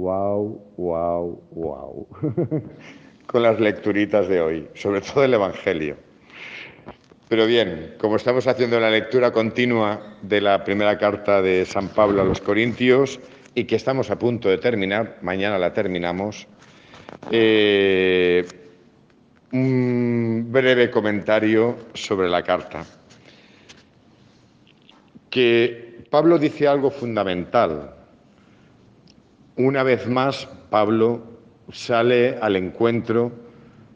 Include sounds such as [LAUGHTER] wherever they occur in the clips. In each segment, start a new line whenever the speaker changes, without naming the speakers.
wow, wow, wow, con las lecturitas de hoy, sobre todo el Evangelio. Pero bien, como estamos haciendo la lectura continua de la primera carta de San Pablo a los Corintios y que estamos a punto de terminar, mañana la terminamos, eh, un breve comentario sobre la carta. Que Pablo dice algo fundamental. Una vez más, Pablo sale al encuentro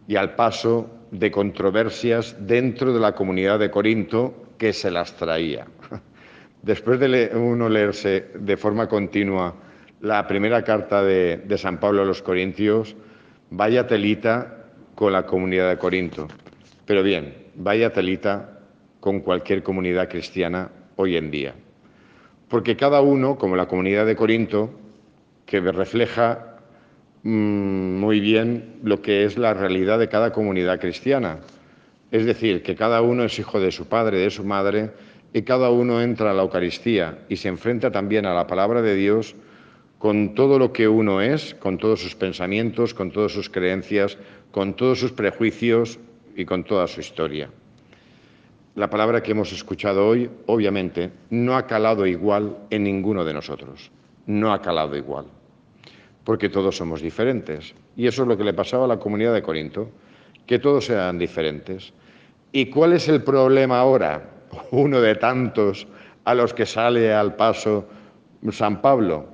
y al paso de controversias dentro de la comunidad de Corinto que se las traía. [LAUGHS] Después de uno leerse de forma continua la primera carta de, San Pablo a los Corintios, vaya telita con la comunidad de Corinto. Pero bien, vaya telita con cualquier comunidad cristiana hoy en día. Porque cada uno, como la comunidad de Corinto, que refleja mm, muy bien lo que es la realidad de cada comunidad cristiana. Es decir, que cada uno es hijo de su padre, de su madre, y cada uno entra a la Eucaristía y se enfrenta también a la palabra de Dios con todo lo que uno es, con todos sus pensamientos, con todas sus creencias, con todos sus prejuicios y con toda su historia. La palabra que hemos escuchado hoy, obviamente, no ha calado igual en ninguno de nosotros, no ha calado igual, porque todos somos diferentes. Y eso es lo que le pasaba a la comunidad de Corinto, que todos eran diferentes. ¿Y cuál es el problema ahora? [LAUGHS] Uno de tantos a los que sale al paso San Pablo.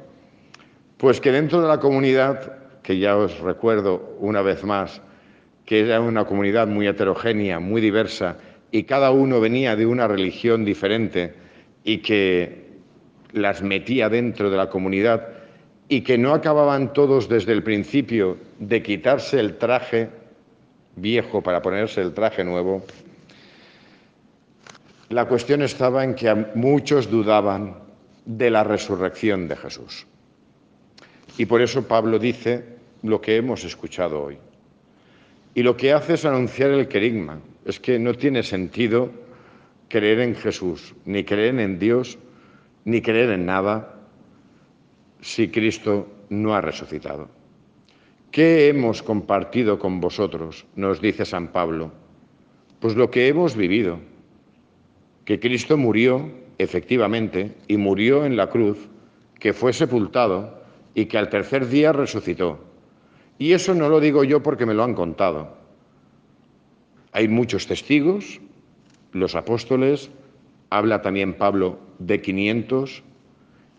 Pues que dentro de la comunidad, que ya os recuerdo una vez más, que era una comunidad muy heterogénea, muy diversa, y cada uno venía de una religión diferente y que las metía dentro de la comunidad y que no acababan todos desde el principio de quitarse el traje viejo para ponerse el traje nuevo, la cuestión estaba en que muchos dudaban de la resurrección de Jesús. Y por eso Pablo dice lo que hemos escuchado hoy. Y lo que hace es anunciar el querigma. Es que no tiene sentido creer en Jesús, ni creer en Dios, ni creer en nada si Cristo no ha resucitado. ¿Qué hemos compartido con vosotros? Nos dice San Pablo. Pues lo que hemos vivido, que Cristo murió efectivamente y murió en la cruz, que fue sepultado y que al tercer día resucitó y eso no lo digo yo porque me lo han contado. Hay muchos testigos, los apóstoles, habla también Pablo de 500,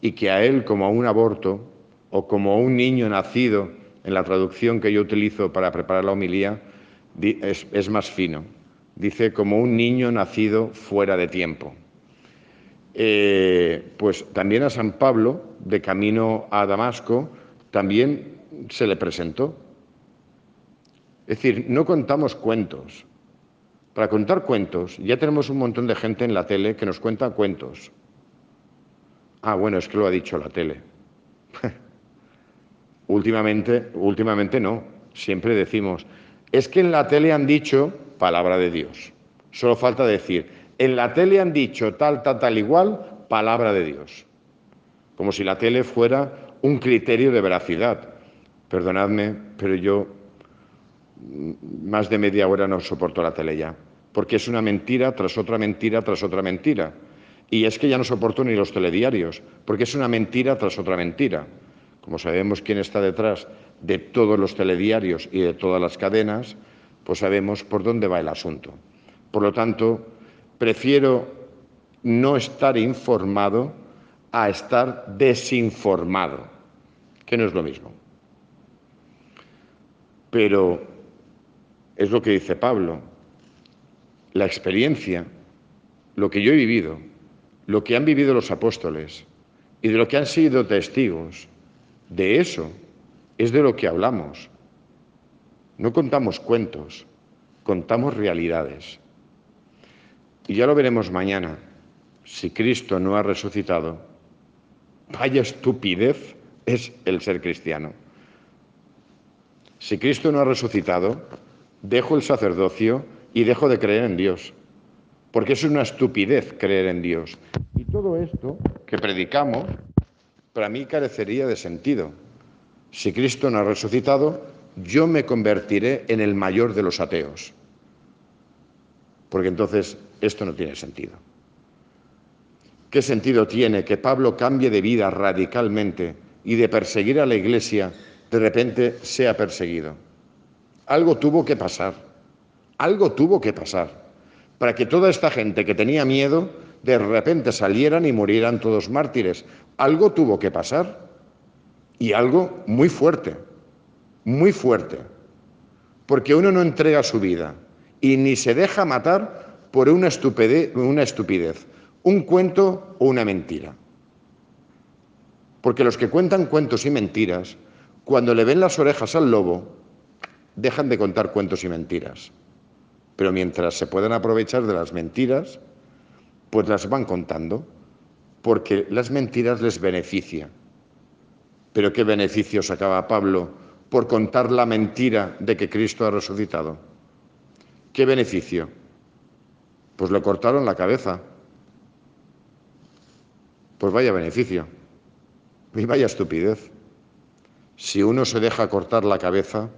y que a él como a un aborto o como a un niño nacido, en la traducción que yo utilizo para preparar la homilía, es, más fino. Dice como un niño nacido fuera de tiempo. Eh, pues también a San Pablo, de camino a Damasco, también se le presentó. Es decir, no contamos cuentos. Para contar cuentos, ya tenemos un montón de gente en la tele que nos cuenta cuentos. Ah, bueno, es que lo ha dicho la tele. [LAUGHS] últimamente, últimamente no. Siempre decimos, es que en la tele han dicho palabra de Dios. Solo falta decir, en la tele han dicho tal, tal, tal, igual, palabra de Dios. Como si la tele fuera un criterio de veracidad. Perdonadme, pero yo más de media hora no soporto la tele ya, porque es una mentira tras otra mentira tras otra mentira. Y es que ya no soporto ni los telediarios, porque es una mentira tras otra mentira. Como sabemos quién está detrás de todos los telediarios y de todas las cadenas, pues sabemos por dónde va el asunto. Por lo tanto, prefiero no estar informado a estar desinformado, que no es lo mismo. Pero es lo que dice Pablo, la experiencia, lo que yo he vivido, lo que han vivido los apóstoles y de lo que han sido testigos, de eso es de lo que hablamos. No contamos cuentos, contamos realidades. Y ya lo veremos mañana. Si Cristo no ha resucitado, vaya estupidez es el ser cristiano. Si Cristo no ha resucitado, dejo el sacerdocio y dejo de creer en Dios, porque es una estupidez creer en Dios. Y todo esto que predicamos, para mí carecería de sentido, Si Cristo no ha resucitado, yo me convertiré en el mayor de los ateos. Porque entonces esto no tiene sentido. ¿Qué sentido tiene que Pablo cambie de vida radicalmente y de perseguir a la iglesia de repente sea perseguido? Algo tuvo que pasar, algo tuvo que pasar para que toda esta gente que tenía miedo de repente salieran y murieran todos mártires. Algo tuvo que pasar y algo muy fuerte, muy fuerte, porque uno no entrega su vida y ni se deja matar por una estupidez, una estupidez, un cuento o una mentira. Porque los que cuentan cuentos y mentiras, cuando le ven las orejas al lobo, dejan de contar cuentos y mentiras. Pero mientras se puedan aprovechar de las mentiras, pues las van contando, porque las mentiras les benefician. Pero ¿qué beneficio sacaba Pablo por contar la mentira de que Cristo ha resucitado? ¿Qué beneficio? Pues le cortaron la cabeza. Pues vaya beneficio. Y vaya estupidez. Si uno se deja cortar la cabeza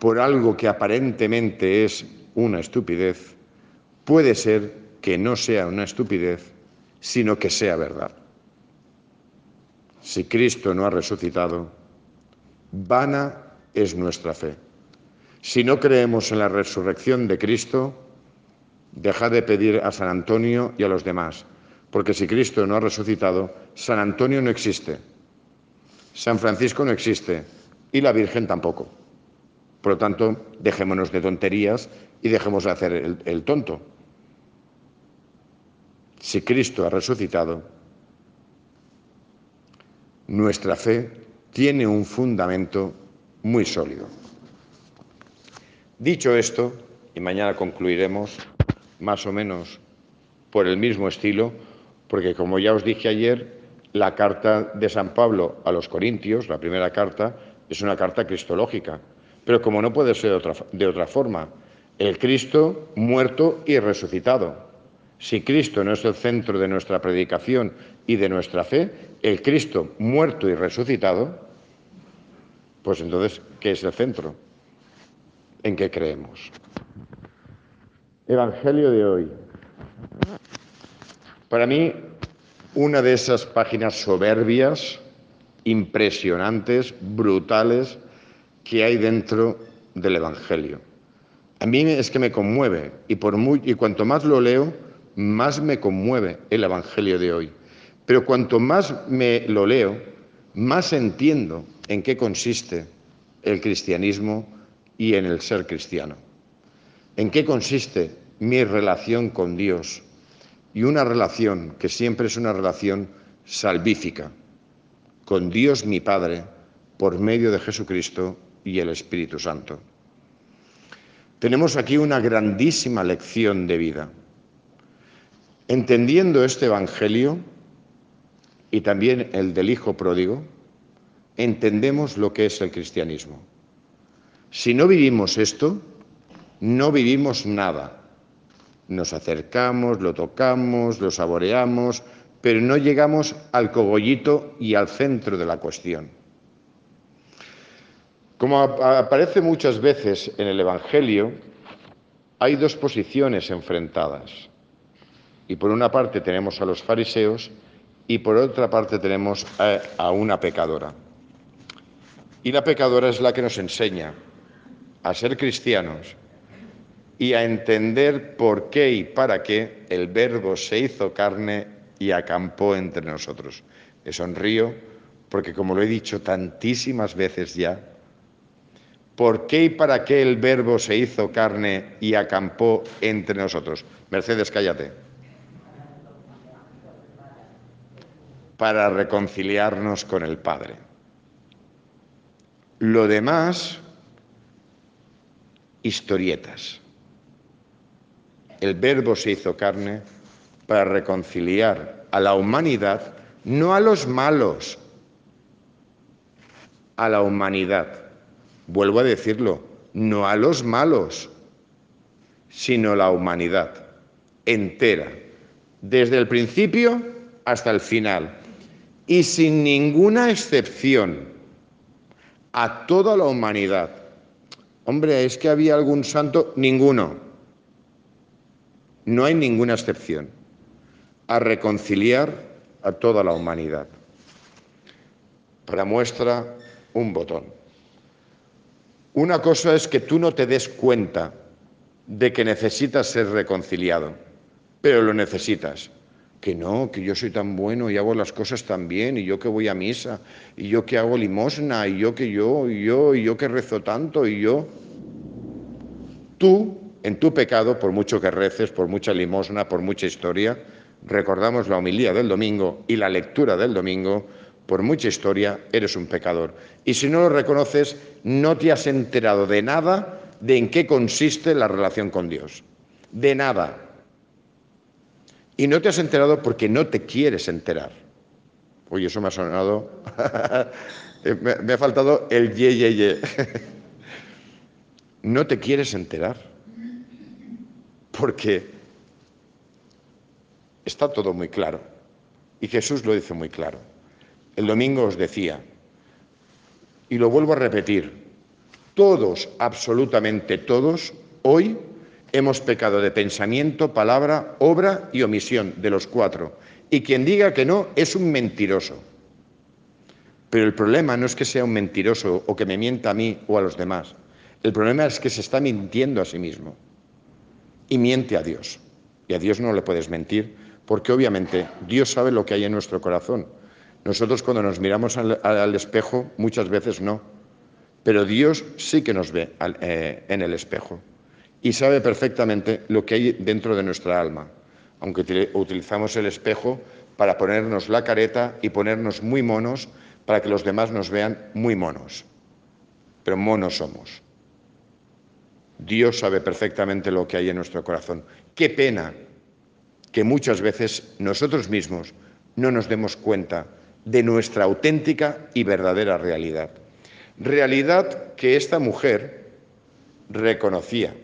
por algo que aparentemente es una estupidez, puede ser que no sea una estupidez, sino que sea verdad. Si Cristo no ha resucitado, vana es nuestra fe. Si no creemos en la resurrección de Cristo, dejad de pedir a San Antonio y a los demás, porque si Cristo no ha resucitado, San Antonio no existe, San Francisco no existe y la Virgen tampoco. Por lo tanto, dejémonos de tonterías y dejemos de hacer el, tonto. Si Cristo ha resucitado, nuestra fe tiene un fundamento muy sólido. Dicho esto, y mañana concluiremos más o menos por el mismo estilo, porque como ya os dije ayer, la carta de San Pablo a los Corintios, la primera carta, es una carta cristológica, pero como no puede ser de otra, forma, el Cristo muerto y resucitado. Si Cristo no es el centro de nuestra predicación y de nuestra fe, el Cristo muerto y resucitado, pues entonces, ¿qué es el centro? ¿En qué creemos? Evangelio de hoy. Para mí, una de esas páginas soberbias, impresionantes, brutales, que hay dentro del Evangelio. A mí es que me conmueve y, y cuanto más lo leo, más me conmueve el Evangelio de hoy. Pero cuanto más me lo leo, más entiendo en qué consiste el cristianismo y en el ser cristiano. En qué consiste mi relación con Dios y una relación que siempre es una relación salvífica con Dios mi Padre por medio de Jesucristo y el Espíritu Santo. Tenemos aquí una grandísima lección de vida. Entendiendo este Evangelio y también el del Hijo Pródigo, entendemos lo que es el cristianismo. Si no vivimos esto, no vivimos nada. Nos acercamos, lo tocamos, lo saboreamos, pero no llegamos al cogollito y al centro de la cuestión. Como aparece muchas veces en el Evangelio, hay dos posiciones enfrentadas. Y por una parte tenemos a los fariseos y por otra parte tenemos a, una pecadora. Y la pecadora es la que nos enseña a ser cristianos y a entender por qué y para qué el verbo se hizo carne y acampó entre nosotros. Me sonrío porque, como lo he dicho tantísimas veces ya, ¿Por qué y para qué el verbo se hizo carne y acampó entre nosotros? Mercedes, cállate. Para reconciliarnos con el Padre. Lo demás, historietas. El verbo se hizo carne para reconciliar a la humanidad, no a los malos, a la humanidad Vuelvo a decirlo, no a los malos, sino la humanidad entera, desde el principio hasta el final. y sin ninguna excepción a toda la humanidad. Hombre, ¿es que había algún santo? Ninguno. No hay ninguna excepción. A reconciliar a toda la humanidad. Para muestra, un botón. Una cosa es que tú no te des cuenta de que necesitas ser reconciliado, pero lo necesitas. Que no, que yo soy tan bueno y hago las cosas tan bien, y yo que voy a misa, y yo que hago limosna, y yo que yo, y yo, y yo que rezo tanto, y yo. Tú, en tu pecado, por mucho que reces, por mucha limosna, por mucha historia, recordamos la homilía del domingo y la lectura del domingo, por mucha historia, eres un pecador. Y si no lo reconoces, no te has enterado de nada de en qué consiste la relación con Dios. De nada. Y no te has enterado porque no te quieres enterar. Oye, eso me ha sonado. [LAUGHS] me, ha faltado el ye, ye, ye. [LAUGHS] no te quieres enterar. Porque está todo muy claro. Y Jesús lo dice muy claro. El domingo os decía, y lo vuelvo a repetir, todos, absolutamente todos, hoy hemos pecado de pensamiento, palabra, obra y omisión, de los cuatro. Y quien diga que no es un mentiroso. Pero el problema no es que sea un mentiroso o que me mienta a mí o a los demás. El problema es que se está mintiendo a sí mismo. Y miente a Dios. Y a Dios no le puedes mentir, porque obviamente Dios sabe lo que hay en nuestro corazón. Nosotros cuando nos miramos al, espejo muchas veces no, pero Dios sí que nos ve eh, en el espejo y sabe perfectamente lo que hay dentro de nuestra alma, aunque utilizamos el espejo para ponernos la careta y ponernos muy monos para que los demás nos vean muy monos, pero monos somos. Dios sabe perfectamente lo que hay en nuestro corazón. Qué pena que muchas veces nosotros mismos no nos demos cuenta de nuestra auténtica y verdadera realidad. Realidad que esta mujer reconocía.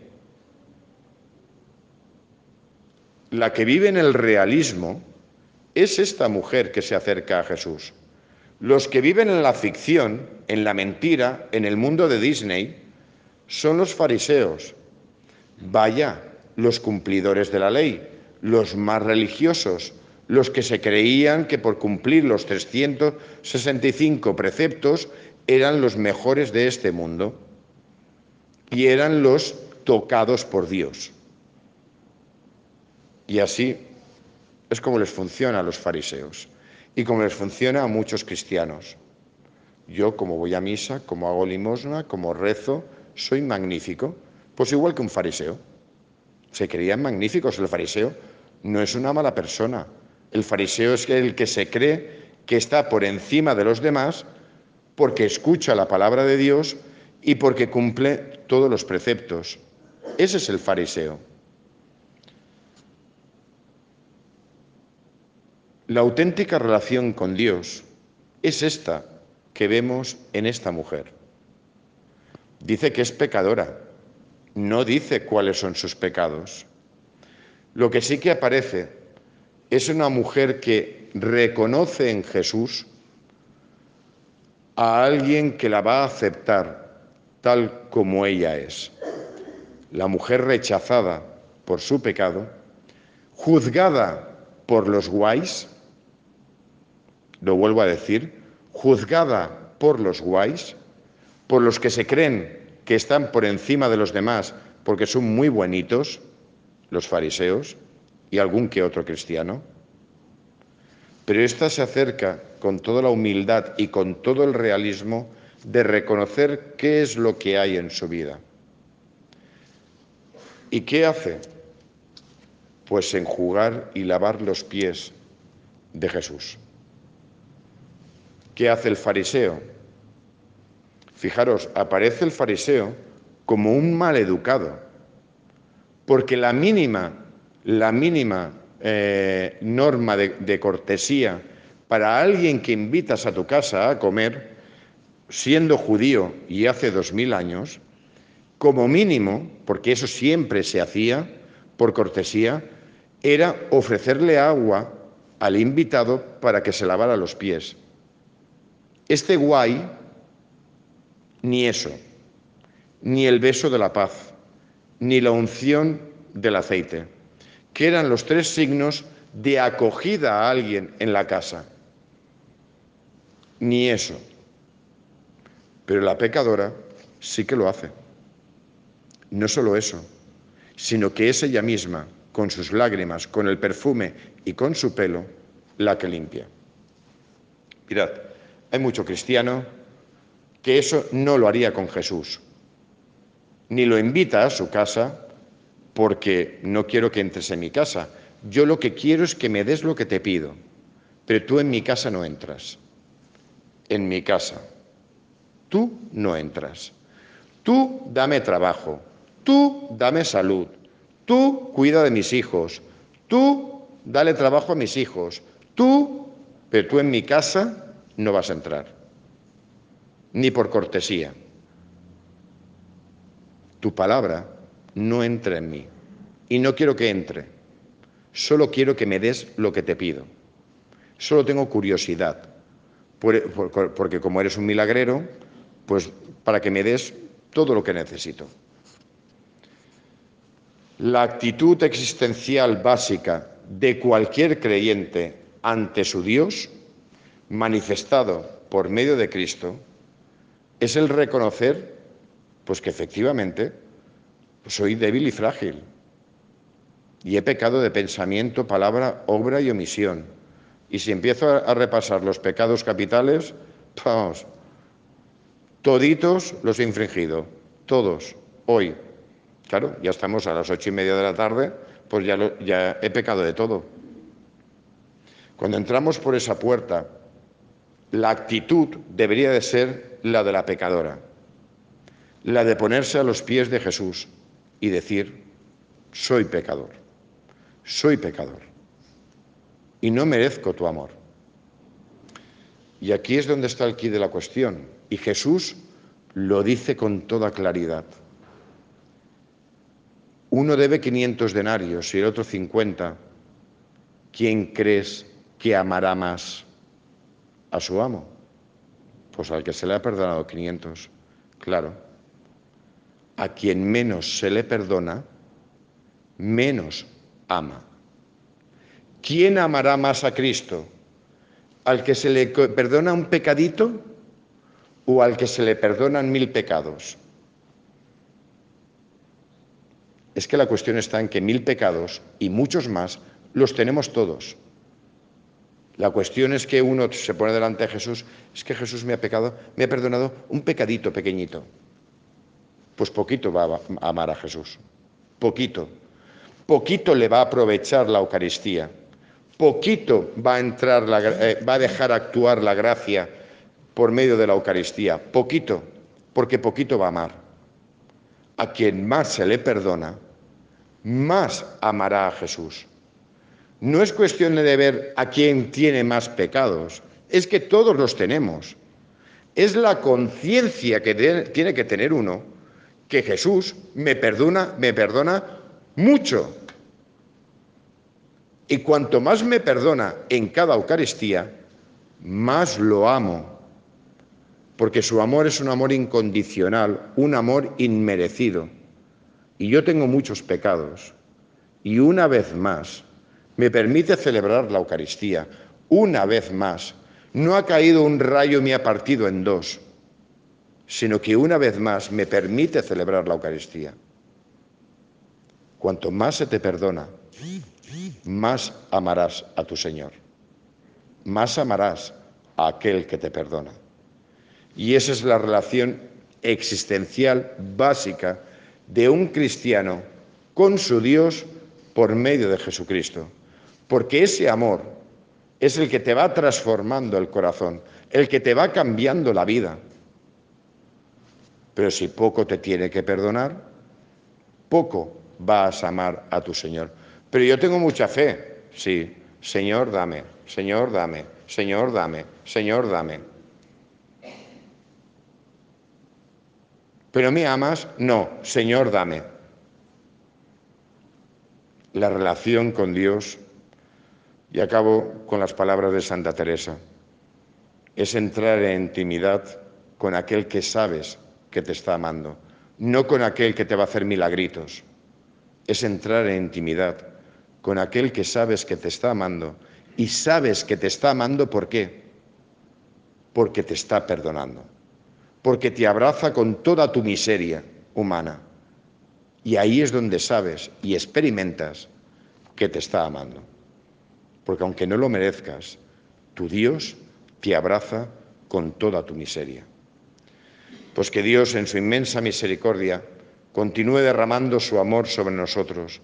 La que vive en el realismo es esta mujer que se acerca a Jesús. Los que viven en la ficción, en la mentira, en el mundo de Disney, son los fariseos. Vaya, los cumplidores de la ley, los más religiosos, los que se creían que por cumplir los 365 preceptos eran los mejores de este mundo y eran los tocados por Dios. Y así es como les funciona a los fariseos y como les funciona a muchos cristianos. Yo, como voy a misa, como hago limosna, como rezo, soy magnífico. Pues igual que un fariseo. Se creían magníficos. El fariseo no es una mala persona, el fariseo es el que se cree que está por encima de los demás porque escucha la palabra de Dios y porque cumple todos los preceptos. Ese es el fariseo. La auténtica relación con Dios es esta que vemos en esta mujer. Dice que es pecadora, no dice cuáles son sus pecados. Lo que sí que aparece es una mujer que reconoce en Jesús a alguien que la va a aceptar tal como ella es. La mujer rechazada por su pecado, juzgada por los guays, lo vuelvo a decir, juzgada por los guays, por los que se creen que están por encima de los demás porque son muy buenitos, los fariseos, y algún que otro cristiano. Pero esta se acerca con toda la humildad y con todo el realismo de reconocer qué es lo que hay en su vida. ¿Y qué hace? Pues enjugar y lavar los pies de Jesús. ¿Qué hace el fariseo? Fijaros, aparece el fariseo como un maleducado, porque la mínima la mínima eh, norma de, cortesía para alguien que invitas a tu casa a comer, siendo judío y hace dos mil años, como mínimo, porque eso siempre se hacía por cortesía, era ofrecerle agua al invitado para que se lavara los pies. Este guay, ni eso, ni el beso de la paz, ni la unción del aceite, que eran los tres signos de acogida a alguien en la casa. Ni eso. Pero la pecadora sí que lo hace. No solo eso, sino que es ella misma, con sus lágrimas, con el perfume y con su pelo, la que limpia. Mirad, hay mucho cristiano que eso no lo haría con Jesús, ni lo invita a su casa porque no quiero que entres en mi casa. Yo lo que quiero es que me des lo que te pido, pero tú en mi casa no entras. En mi casa. Tú no entras. Tú dame trabajo. Tú dame salud. Tú cuida de mis hijos. Tú dale trabajo a mis hijos. Tú, pero tú en mi casa no vas a entrar, ni por cortesía. Tu palabra no entra en mí y no quiero que entre. Solo quiero que me des lo que te pido. Solo tengo curiosidad, porque como eres un milagrero, pues para que me des todo lo que necesito. La actitud existencial básica de cualquier creyente ante su Dios manifestado por medio de Cristo es el reconocer pues que efectivamente soy débil y frágil y he pecado de pensamiento, palabra, obra y omisión. Y si empiezo a, repasar los pecados capitales, [LAUGHS] vamos, toditos los he infringido, todos, hoy. Claro, ya estamos a las ocho y media de la tarde, pues ya, he pecado de todo. Cuando entramos por esa puerta la actitud debería de ser la de la pecadora, la de ponerse a los pies de Jesús y decir, soy pecador, soy pecador y no merezco tu amor. Y aquí es donde está el quid de la cuestión. Y Jesús lo dice con toda claridad. Uno debe 500 denarios y el otro 50. ¿Quién crees que amará más? a su amo? Pues al que se le ha perdonado 500, claro. A quien menos se le perdona, menos ama. ¿Quién amará más a Cristo? ¿Al que se le perdona un pecadito o al que se le perdonan mil pecados? Es que la cuestión está en que mil pecados y muchos más los tenemos todos. La cuestión es que uno se pone delante de Jesús, es que Jesús me ha pecado, me ha perdonado un pecadito pequeñito. Pues poquito va a amar a Jesús, poquito. Poquito le va a aprovechar la Eucaristía, poquito va a entrar, eh, va a dejar actuar la gracia por medio de la Eucaristía, poquito, porque poquito va a amar. A quien más se le perdona, más amará a Jesús. No es cuestión de ver a quién tiene más pecados, es que todos los tenemos. Es la conciencia que tiene que tener uno que Jesús me perdona, me perdona mucho. Y cuanto más me perdona en cada Eucaristía, más lo amo. Porque su amor es un amor incondicional, un amor inmerecido. Y yo tengo muchos pecados. Y una vez más, me permite celebrar la Eucaristía. Una vez más, no ha caído un rayo y me ha partido en dos, sino que una vez más me permite celebrar la Eucaristía. Cuanto más se te perdona, más amarás a tu Señor, más amarás a aquel que te perdona. Y esa es la relación existencial básica de un cristiano con su Dios por medio de Jesucristo porque ese amor es el que te va transformando el corazón, el que te va cambiando la vida. Pero si poco te tiene que perdonar, poco vas a amar a tu Señor. Pero yo tengo mucha fe, sí, Señor, dame, Señor, dame, Señor, dame, Señor, dame. ¿Pero me amas? No, Señor, dame. La relación con Dios Y acabo con las palabras de Santa Teresa. Es entrar en intimidad con aquel que sabes que te está amando, no con aquel que te va a hacer milagritos. Es entrar en intimidad con aquel que sabes que te está amando y sabes que te está amando ¿por qué? Porque te está perdonando, porque te abraza con toda tu miseria humana. Y ahí es donde sabes y experimentas que te está amando. Porque aunque no lo merezcas, tu Dios te abraza con toda tu miseria. Pues que Dios en su inmensa misericordia continúe derramando su amor sobre nosotros,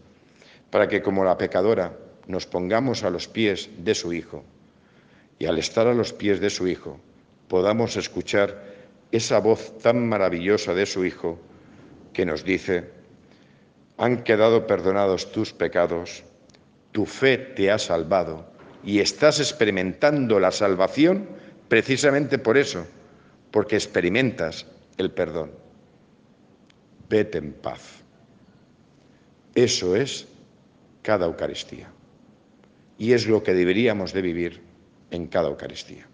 para que como la pecadora nos pongamos a los pies de su Hijo. Y al estar a los pies de su Hijo podamos escuchar esa voz tan maravillosa de su Hijo que nos dice, han quedado perdonados tus pecados, tu fe te ha salvado y estás experimentando la salvación precisamente por eso, porque experimentas el perdón. Vete en paz. Eso es cada Eucaristía y es lo que deberíamos de vivir en cada Eucaristía.